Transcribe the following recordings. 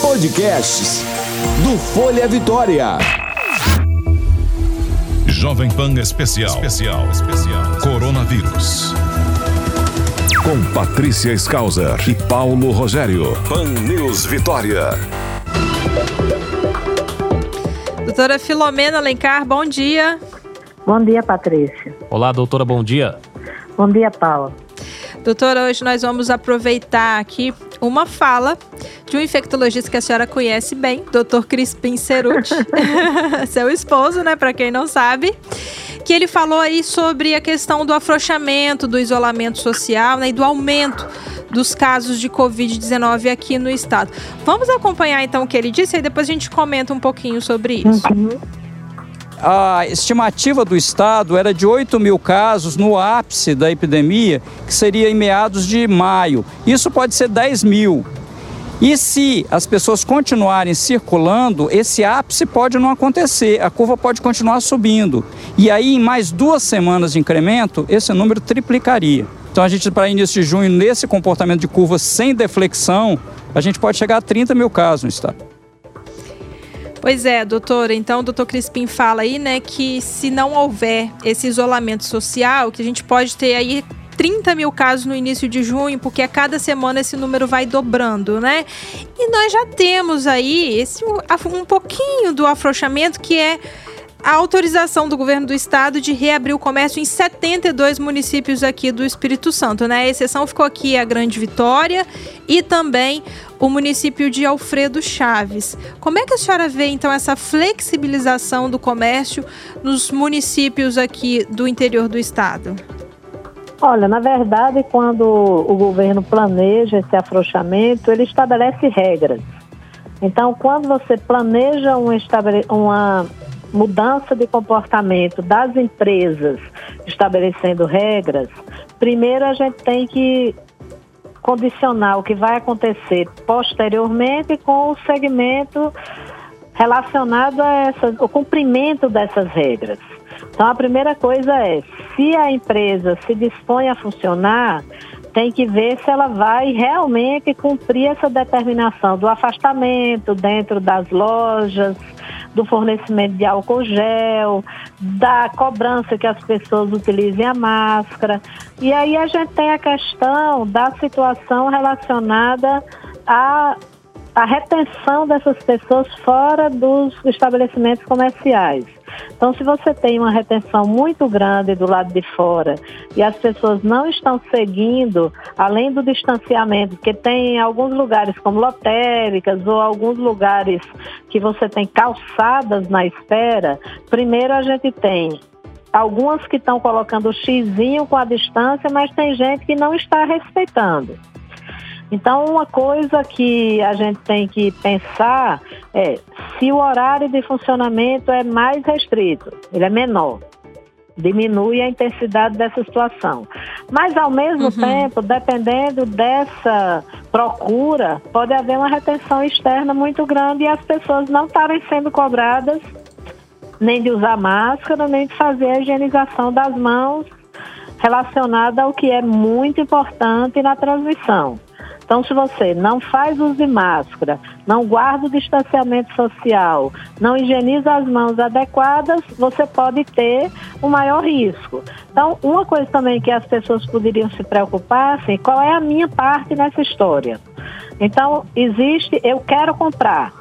Podcasts do Folha Vitória. Jovem Pan Especial. Especial. Especial. Coronavírus. Com Patrícia Skauser e Paulo Rogério. Pan News Vitória. Doutora Filomena Alencar, bom dia. Bom dia, Patrícia. Olá, doutora, bom dia. Bom dia, Paulo. Doutora, hoje nós vamos aproveitar aqui uma fala de um infectologista que a senhora conhece bem, Dr. Crispim Ceruti, seu esposo, né, para quem não sabe, que ele falou aí sobre a questão do afrouxamento, do isolamento social né, e do aumento dos casos de Covid-19 aqui no estado. Vamos acompanhar então o que ele disse e depois a gente comenta um pouquinho sobre isso. Uhum. A estimativa do Estado era de 8 mil casos no ápice da epidemia, que seria em meados de maio. Isso pode ser 10 mil. E se as pessoas continuarem circulando, esse ápice pode não acontecer, a curva pode continuar subindo. E aí, em mais duas semanas de incremento, esse número triplicaria. Então, a gente, para início de junho, nesse comportamento de curva sem deflexão, a gente pode chegar a 30 mil casos no estado. Pois é, doutora. Então, o doutor Crispim fala aí, né, que se não houver esse isolamento social, que a gente pode ter aí 30 mil casos no início de junho, porque a cada semana esse número vai dobrando, né? E nós já temos aí esse um pouquinho do afrouxamento que é a autorização do governo do estado de reabrir o comércio em 72 municípios aqui do Espírito Santo, né? A exceção ficou aqui a Grande Vitória e também o município de Alfredo Chaves. Como é que a senhora vê então essa flexibilização do comércio nos municípios aqui do interior do estado? Olha, na verdade, quando o governo planeja esse afrouxamento, ele estabelece regras. Então, quando você planeja uma, mudança de comportamento das empresas estabelecendo regras, primeiro a gente tem que condicionar o que vai acontecer posteriormente com o segmento relacionado a essa, o cumprimento dessas regras. Então, a primeira coisa é, se a empresa se dispõe a funcionar, tem que ver se ela vai realmente cumprir essa determinação do afastamento dentro das lojas, do fornecimento de álcool gel, da cobrança que as pessoas utilizem a máscara. E aí a gente tem a questão da situação relacionada a a retenção dessas pessoas fora dos estabelecimentos comerciais. Então, se você tem uma retenção muito grande do lado de fora e as pessoas não estão seguindo, além do distanciamento, porque tem alguns lugares como lotéricas ou alguns lugares que você tem calçadas na espera, primeiro a gente tem algumas que estão colocando o xizinho com a distância, mas tem gente que não está respeitando. Então, uma coisa que a gente tem que pensar é se o horário de funcionamento é mais restrito, ele é menor, diminui a intensidade dessa situação. Mas, ao mesmo uhum. tempo, dependendo dessa procura, pode haver uma retenção externa muito grande e as pessoas não estarem sendo cobradas nem de usar máscara, nem de fazer a higienização das mãos relacionada ao que é muito importante na transmissão. Então, se você não faz uso de máscara, não guarda o distanciamento social, não higieniza as mãos adequadas, você pode ter um maior risco. Então, uma coisa também que as pessoas poderiam se preocupar, assim, qual é a minha parte nessa história? Então, existe, eu quero comprar,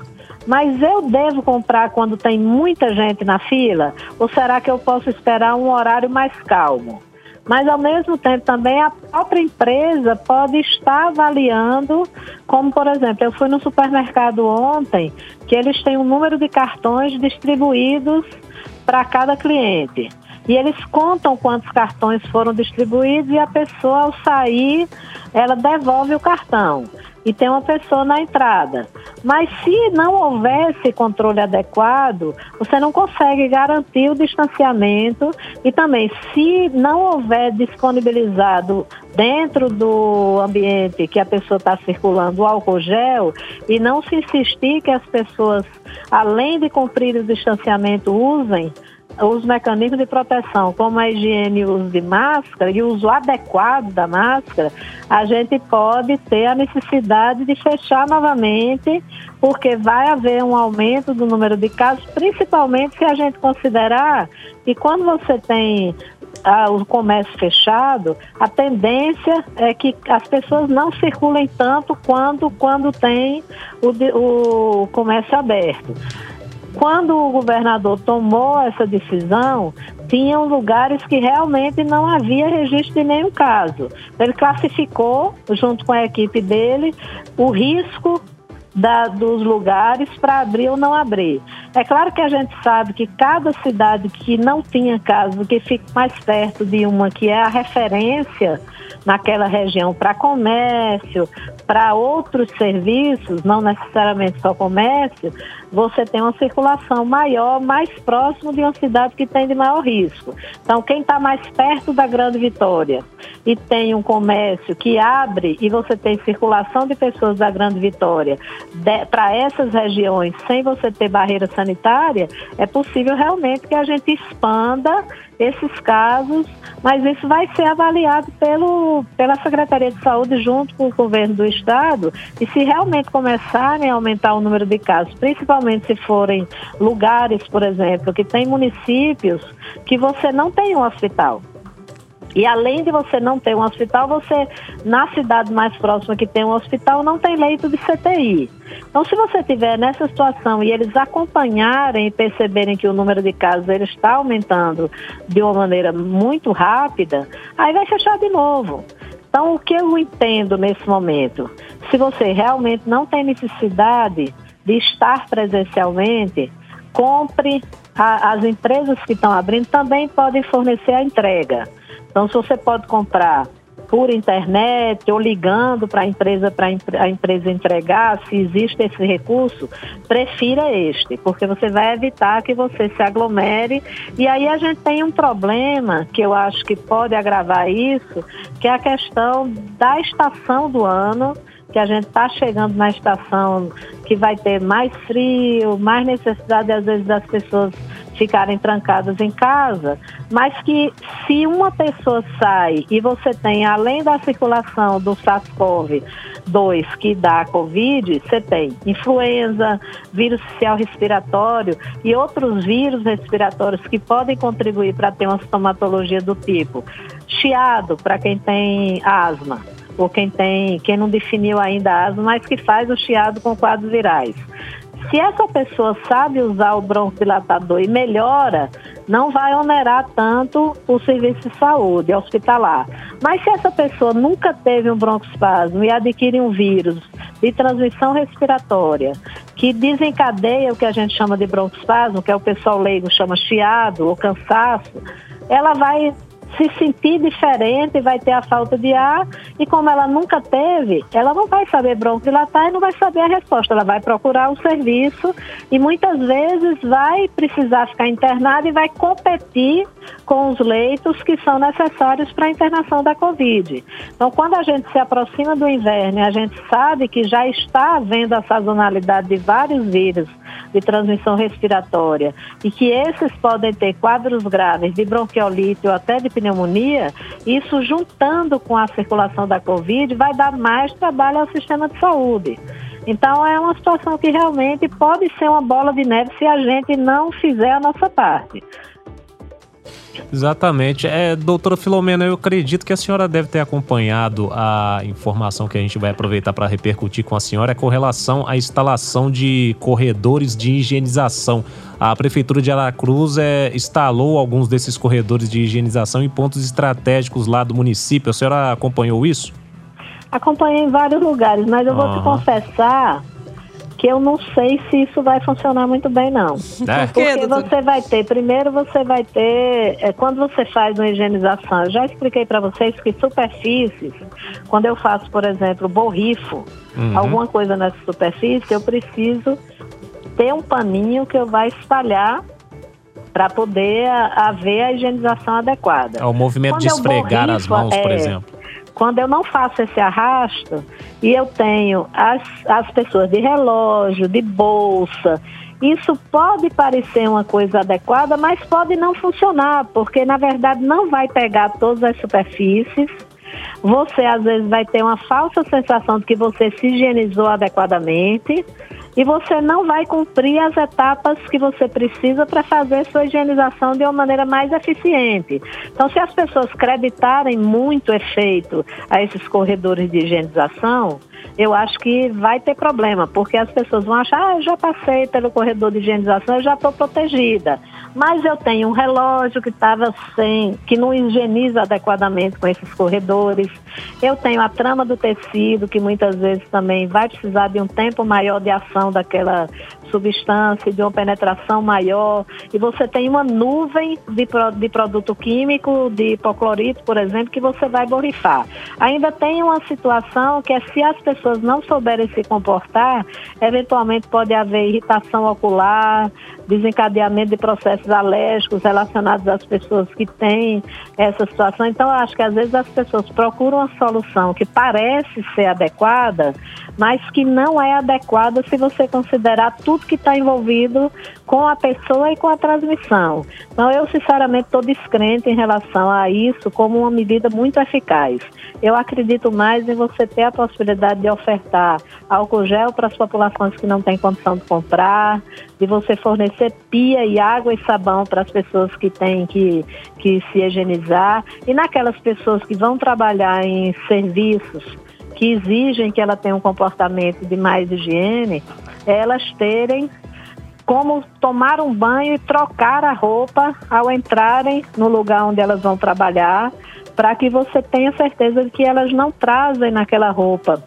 mas eu devo comprar quando tem muita gente na fila? Ou será que eu posso esperar um horário mais calmo? Mas ao mesmo tempo também a própria empresa pode estar avaliando, como por exemplo, eu fui no supermercado ontem, que eles têm um número de cartões distribuídos para cada cliente. E eles contam quantos cartões foram distribuídos e a pessoa, ao sair, ela devolve o cartão e tem uma pessoa na entrada. Mas se não houver esse controle adequado, você não consegue garantir o distanciamento e também se não houver disponibilizado dentro do ambiente que a pessoa está circulando o álcool gel e não se insistir que as pessoas, além de cumprir o distanciamento, usem os mecanismos de proteção, como a higiene e uso de máscara e o uso adequado da máscara, a gente pode ter a necessidade de fechar novamente, porque vai haver um aumento do número de casos, principalmente se a gente considerar que quando você tem ah, o comércio fechado, a tendência é que as pessoas não circulem tanto quanto quando tem o, o comércio aberto. Quando o governador tomou essa decisão, tinham lugares que realmente não havia registro de nenhum caso. Ele classificou, junto com a equipe dele, o risco da, dos lugares para abrir ou não abrir. É claro que a gente sabe que cada cidade que não tinha caso, que fica mais perto de uma que é a referência naquela região para comércio, para outros serviços, não necessariamente só comércio, você tem uma circulação maior, mais próximo de uma cidade que tem de maior risco. Então, quem está mais perto da Grande Vitória e tem um comércio que abre e você tem circulação de pessoas da Grande Vitória para essas regiões sem você ter barreira sanitária, é possível realmente que a gente expanda esses casos, mas isso vai ser avaliado pelo, pela Secretaria de Saúde junto com o governo do Estado e se realmente começarem a aumentar o número de casos, principalmente se forem lugares, por exemplo, que tem municípios que você não tem um hospital. E além de você não ter um hospital, você, na cidade mais próxima que tem um hospital, não tem leito de CTI. Então, se você tiver nessa situação e eles acompanharem e perceberem que o número de casos ele está aumentando de uma maneira muito rápida, aí vai fechar de novo. Então, o que eu entendo nesse momento? Se você realmente não tem necessidade de estar presencialmente, compre. A, as empresas que estão abrindo também podem fornecer a entrega. Então, se você pode comprar por internet ou ligando para a empresa para a empresa entregar, se existe esse recurso, prefira este, porque você vai evitar que você se aglomere. E aí a gente tem um problema que eu acho que pode agravar isso, que é a questão da estação do ano que a gente está chegando na estação que vai ter mais frio, mais necessidade às vezes das pessoas ficarem trancadas em casa, mas que se uma pessoa sai e você tem, além da circulação do SARS-CoV-2 que dá a Covid, você tem influenza, vírus social respiratório e outros vírus respiratórios que podem contribuir para ter uma sintomatologia do tipo. Chiado para quem tem asma ou quem tem, quem não definiu ainda asma, mas que faz o chiado com quadros virais. Se essa pessoa sabe usar o broncodilatador e melhora, não vai onerar tanto o serviço de saúde hospitalar. Mas se essa pessoa nunca teve um broncoespasmo e adquire um vírus de transmissão respiratória, que desencadeia o que a gente chama de broncoespasmo, que é o pessoal leigo chama chiado ou cansaço, ela vai se sentir diferente, vai ter a falta de ar e como ela nunca teve, ela não vai saber broncodilatar e não vai saber a resposta. Ela vai procurar um serviço e muitas vezes vai precisar ficar internada e vai competir com os leitos que são necessários para a internação da Covid. Então, quando a gente se aproxima do inverno a gente sabe que já está havendo a sazonalidade de vários vírus de transmissão respiratória e que esses podem ter quadros graves de bronquiolite ou até de pneumonia, isso juntando com a circulação da Covid vai dar mais trabalho ao sistema de saúde. Então é uma situação que realmente pode ser uma bola de neve se a gente não fizer a nossa parte. Exatamente. É, doutora Filomena, eu acredito que a senhora deve ter acompanhado a informação que a gente vai aproveitar para repercutir com a senhora é com relação à instalação de corredores de higienização. A Prefeitura de Aracruz é, instalou alguns desses corredores de higienização em pontos estratégicos lá do município. A senhora acompanhou isso? Acompanhei em vários lugares, mas eu uhum. vou te confessar que eu não sei se isso vai funcionar muito bem, não. É. Porque você vai ter, primeiro você vai ter, é, quando você faz uma higienização, eu já expliquei para vocês que superfícies, quando eu faço, por exemplo, borrifo, uhum. alguma coisa nessa superfície, eu preciso ter um paninho que eu vai espalhar para poder haver a higienização adequada. É o movimento quando de esfregar borrifo, as mãos, por é, exemplo. Quando eu não faço esse arrasto e eu tenho as, as pessoas de relógio, de bolsa, isso pode parecer uma coisa adequada, mas pode não funcionar, porque na verdade não vai pegar todas as superfícies. Você às vezes vai ter uma falsa sensação de que você se higienizou adequadamente e você não vai cumprir as etapas que você precisa para fazer sua higienização de uma maneira mais eficiente. Então, se as pessoas creditarem muito efeito a esses corredores de higienização, eu acho que vai ter problema, porque as pessoas vão achar, ah, eu já passei pelo corredor de higienização, eu já estou protegida. Mas eu tenho um relógio que estava sem, que não higieniza adequadamente com esses corredores. Eu tenho a trama do tecido, que muitas vezes também vai precisar de um tempo maior de ação daquela substância, de uma penetração maior, e você tem uma nuvem de, de produto químico, de hipoclorito, por exemplo, que você vai borrifar. Ainda tem uma situação que é se as pessoas não souberem se comportar, eventualmente pode haver irritação ocular, desencadeamento de processos alérgicos relacionados às pessoas que têm essa situação. Então, acho que às vezes as pessoas procuram uma solução que parece ser adequada, mas que não é adequada se você considerar tudo que está envolvido com a pessoa e com a transmissão. Então, eu sinceramente estou descrente em relação a isso como uma medida muito eficaz. Eu acredito mais em você ter a possibilidade de ofertar álcool gel para as populações que não têm condição de comprar, de você fornecer pia e água e sabão para as pessoas que têm que, que se higienizar e naquelas pessoas que vão trabalhar em serviços que exigem que ela tenha um comportamento de mais higiene, elas terem como tomar um banho e trocar a roupa ao entrarem no lugar onde elas vão trabalhar, para que você tenha certeza de que elas não trazem naquela roupa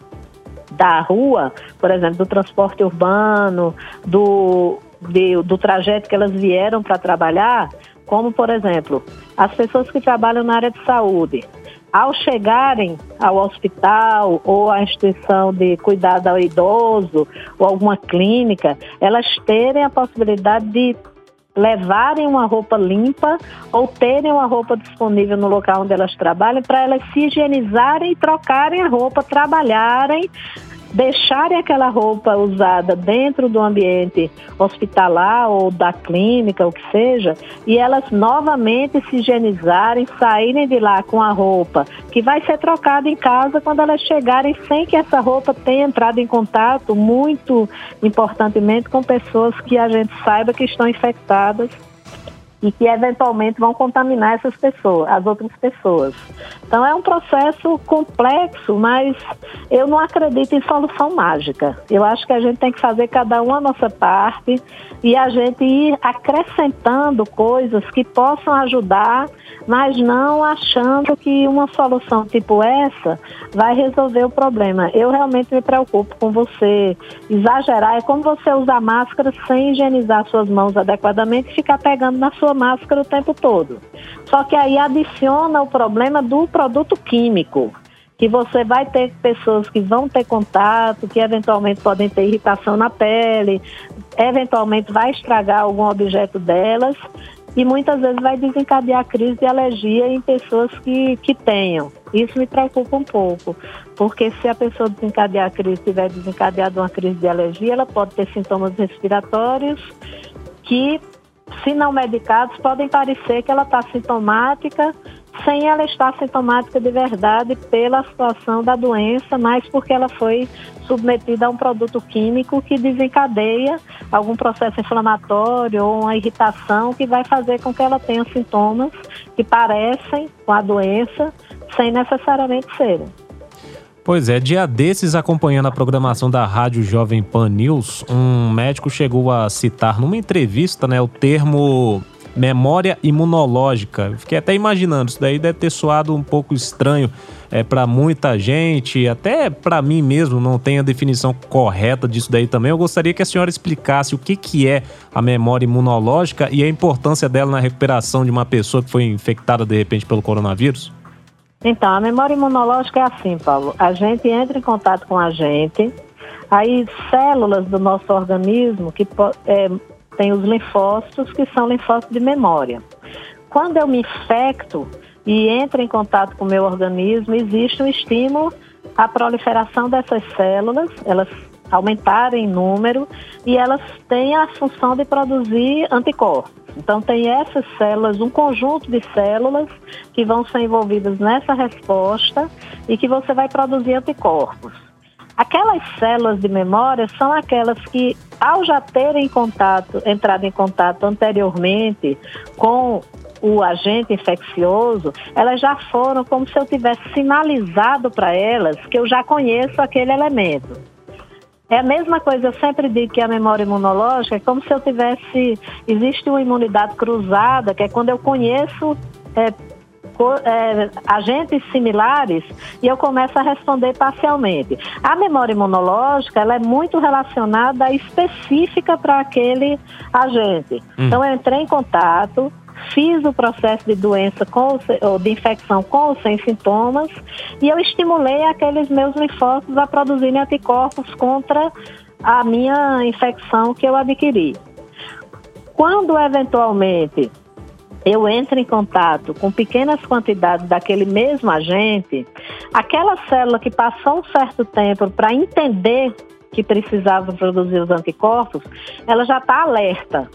da rua, por exemplo, do transporte urbano, do, de, do trajeto que elas vieram para trabalhar, como, por exemplo, as pessoas que trabalham na área de saúde ao chegarem ao hospital ou à instituição de cuidado ao idoso ou alguma clínica, elas terem a possibilidade de levarem uma roupa limpa ou terem uma roupa disponível no local onde elas trabalham para elas se higienizarem e trocarem a roupa, trabalharem deixarem aquela roupa usada dentro do ambiente hospitalar ou da clínica, o que seja, e elas novamente se higienizarem, saírem de lá com a roupa que vai ser trocada em casa quando elas chegarem sem que essa roupa tenha entrado em contato, muito importantemente, com pessoas que a gente saiba que estão infectadas e que eventualmente vão contaminar essas pessoas, as outras pessoas. Então é um processo complexo, mas eu não acredito em solução mágica. Eu acho que a gente tem que fazer cada um a nossa parte e a gente ir acrescentando coisas que possam ajudar, mas não achando que uma solução tipo essa vai resolver o problema. Eu realmente me preocupo com você exagerar, é como você usar máscara sem higienizar suas mãos adequadamente e ficar pegando na sua máscara o tempo todo. Só que aí adiciona o problema do produto químico que você vai ter pessoas que vão ter contato, que eventualmente podem ter irritação na pele, eventualmente vai estragar algum objeto delas e muitas vezes vai desencadear crise de alergia em pessoas que, que tenham. Isso me preocupa um pouco, porque se a pessoa desencadear a crise, tiver desencadeado uma crise de alergia, ela pode ter sintomas respiratórios que, se não medicados, podem parecer que ela está sintomática, sem ela estar sintomática de verdade pela situação da doença, mas porque ela foi submetida a um produto químico que desencadeia algum processo inflamatório ou uma irritação que vai fazer com que ela tenha sintomas que parecem com a doença, sem necessariamente serem. Pois é, dia desses, acompanhando a programação da Rádio Jovem Pan News, um médico chegou a citar numa entrevista né, o termo memória imunológica. Fiquei até imaginando, isso daí deve ter soado um pouco estranho é, para muita gente, até para mim mesmo, não tem a definição correta disso daí também. Eu gostaria que a senhora explicasse o que, que é a memória imunológica e a importância dela na recuperação de uma pessoa que foi infectada de repente pelo coronavírus. Então, a memória imunológica é assim, Paulo. A gente entra em contato com a gente, aí células do nosso organismo que é, tem os linfócitos, que são linfócitos de memória. Quando eu me infecto e entra em contato com o meu organismo, existe um estímulo à proliferação dessas células, elas aumentarem em número e elas têm a função de produzir anticorpos. Então, tem essas células, um conjunto de células que vão ser envolvidas nessa resposta e que você vai produzir anticorpos. Aquelas células de memória são aquelas que, ao já terem contato, entrado em contato anteriormente com o agente infeccioso, elas já foram como se eu tivesse sinalizado para elas que eu já conheço aquele elemento. É a mesma coisa, eu sempre digo que a memória imunológica é como se eu tivesse. Existe uma imunidade cruzada, que é quando eu conheço é, é, agentes similares e eu começo a responder parcialmente. A memória imunológica ela é muito relacionada específica para aquele agente. Hum. Então eu entrei em contato, fiz o processo de doença com, ou de infecção com ou sem sintomas e eu estimulei aqueles meus linfócitos a produzirem anticorpos contra a minha infecção que eu adquiri. Quando eventualmente eu entro em contato com pequenas quantidades daquele mesmo agente, aquela célula que passou um certo tempo para entender que precisava produzir os anticorpos, ela já está alerta.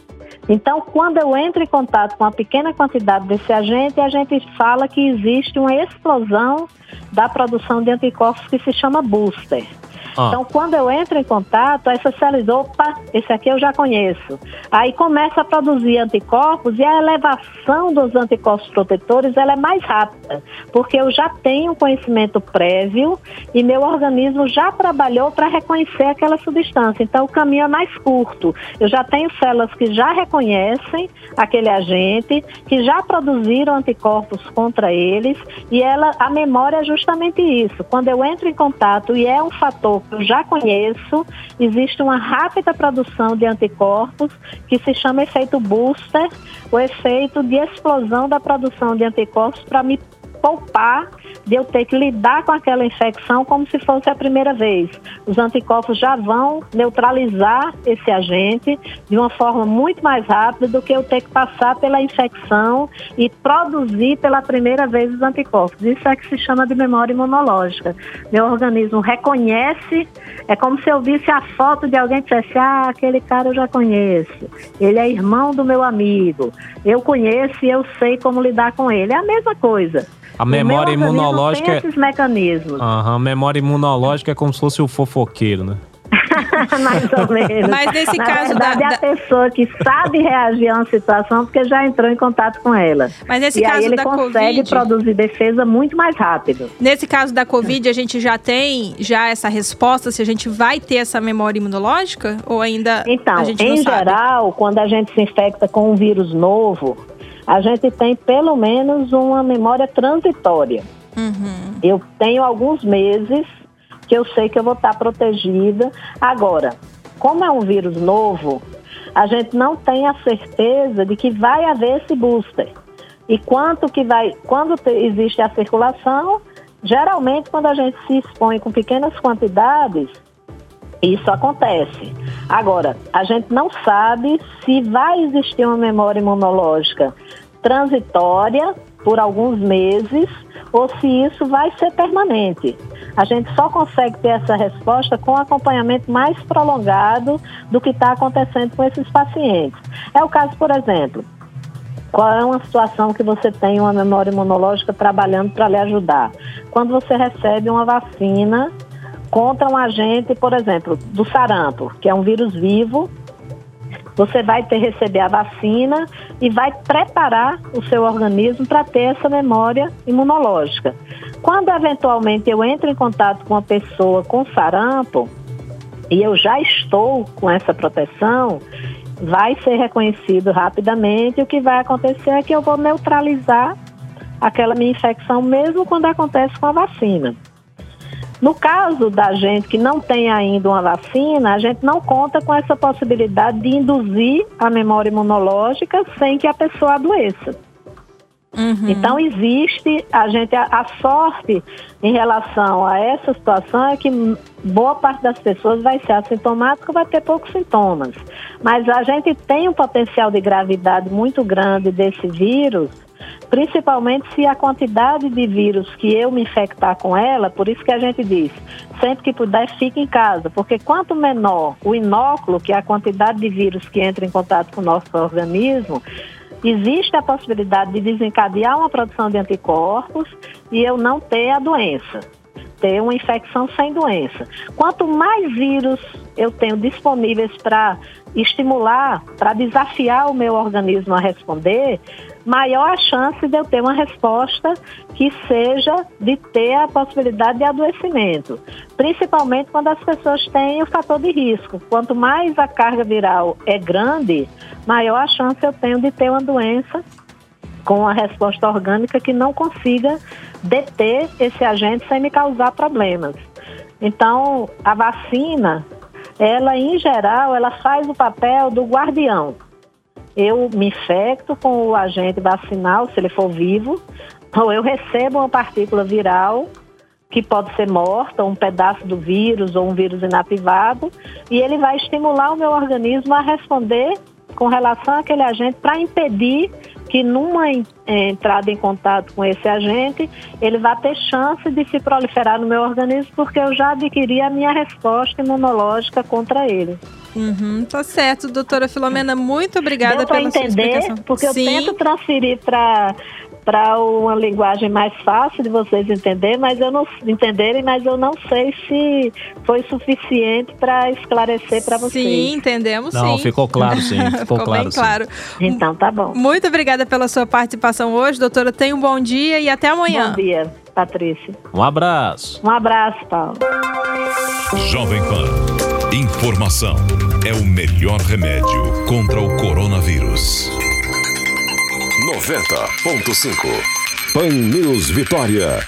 Então, quando eu entro em contato com uma pequena quantidade desse agente, a gente fala que existe uma explosão da produção de anticorpos que se chama booster. Ah. Então, quando eu entro em contato, célula diz, opa, esse aqui eu já conheço. Aí começa a produzir anticorpos e a elevação dos anticorpos protetores ela é mais rápida, porque eu já tenho conhecimento prévio e meu organismo já trabalhou para reconhecer aquela substância. Então, o caminho é mais curto. Eu já tenho células que já reconhecem aquele agente, que já produziram anticorpos contra eles e ela, a memória é justamente isso. Quando eu entro em contato e é um fator eu já conheço, existe uma rápida produção de anticorpos que se chama efeito booster, o efeito de explosão da produção de anticorpos para me poupar de eu ter que lidar com aquela infecção como se fosse a primeira vez. Os anticorpos já vão neutralizar esse agente de uma forma muito mais rápida do que eu ter que passar pela infecção e produzir pela primeira vez os anticorpos. Isso é que se chama de memória imunológica. Meu organismo reconhece, é como se eu visse a foto de alguém e dissesse: Ah, aquele cara eu já conheço, ele é irmão do meu amigo, eu conheço e eu sei como lidar com ele. É a mesma coisa. A memória imunológica. Tem é esses mecanismos. Aham, memória imunológica é como se fosse o fofoqueiro, né? mais ou menos. Mas nesse Na caso verdade, da, é a pessoa que sabe reagir a uma situação porque já entrou em contato com ela. Mas nesse e caso aí ele da consegue COVID, produzir defesa muito mais rápido. Nesse caso da Covid, a gente já tem já essa resposta se a gente vai ter essa memória imunológica ou ainda Então, a gente em não sabe? geral, quando a gente se infecta com um vírus novo, a gente tem pelo menos uma memória transitória. Uhum. Eu tenho alguns meses que eu sei que eu vou estar protegida. Agora, como é um vírus novo, a gente não tem a certeza de que vai haver esse booster. E quanto que vai, quando te- existe a circulação, geralmente quando a gente se expõe com pequenas quantidades, isso acontece. Agora, a gente não sabe se vai existir uma memória imunológica transitória por alguns meses ou se isso vai ser permanente. A gente só consegue ter essa resposta com acompanhamento mais prolongado do que está acontecendo com esses pacientes. É o caso, por exemplo, qual é uma situação que você tem uma memória imunológica trabalhando para lhe ajudar? Quando você recebe uma vacina contra um agente, por exemplo, do sarampo, que é um vírus vivo, você vai ter receber a vacina e vai preparar o seu organismo para ter essa memória imunológica. Quando eventualmente eu entro em contato com uma pessoa com sarampo e eu já estou com essa proteção, vai ser reconhecido rapidamente. O que vai acontecer é que eu vou neutralizar aquela minha infecção, mesmo quando acontece com a vacina. No caso da gente que não tem ainda uma vacina, a gente não conta com essa possibilidade de induzir a memória imunológica sem que a pessoa adoeça. Uhum. Então existe a gente a, a sorte em relação a essa situação é que boa parte das pessoas vai ser assintomática, vai ter poucos sintomas. Mas a gente tem um potencial de gravidade muito grande desse vírus principalmente se a quantidade de vírus que eu me infectar com ela, por isso que a gente diz, sempre que puder, fique em casa, porque quanto menor o inóculo, que é a quantidade de vírus que entra em contato com o nosso organismo, existe a possibilidade de desencadear uma produção de anticorpos e eu não ter a doença ter uma infecção sem doença. Quanto mais vírus eu tenho disponíveis para estimular, para desafiar o meu organismo a responder, maior a chance de eu ter uma resposta que seja de ter a possibilidade de adoecimento. Principalmente quando as pessoas têm o fator de risco. Quanto mais a carga viral é grande, maior a chance eu tenho de ter uma doença com a resposta orgânica que não consiga deter esse agente sem me causar problemas. Então, a vacina, ela em geral, ela faz o papel do guardião. Eu me infecto com o agente vacinal, se ele for vivo, ou eu recebo uma partícula viral que pode ser morta, um pedaço do vírus ou um vírus inativado, e ele vai estimular o meu organismo a responder com relação àquele agente para impedir que numa é, entrada em contato com esse agente, ele vai ter chance de se proliferar no meu organismo, porque eu já adquiri a minha resposta imunológica contra ele. Uhum, tá certo, doutora Filomena, muito obrigada Deu pela entender, sua explicação. Porque Sim. eu tento transferir para para uma linguagem mais fácil de vocês entenderem, mas eu não entenderem, mas eu não sei se foi suficiente para esclarecer para vocês. Sim, entendemos Não, sim. ficou claro sim. Ficou, claro, bem sim. claro. Então tá bom. Muito obrigada pela sua participação hoje, doutora. Tenha um bom dia e até amanhã. Bom dia, Patrícia. Um abraço. Um abraço, Paulo. Jovem Pan. Informação é o melhor remédio contra o coronavírus. 90.5. Pan News Vitória.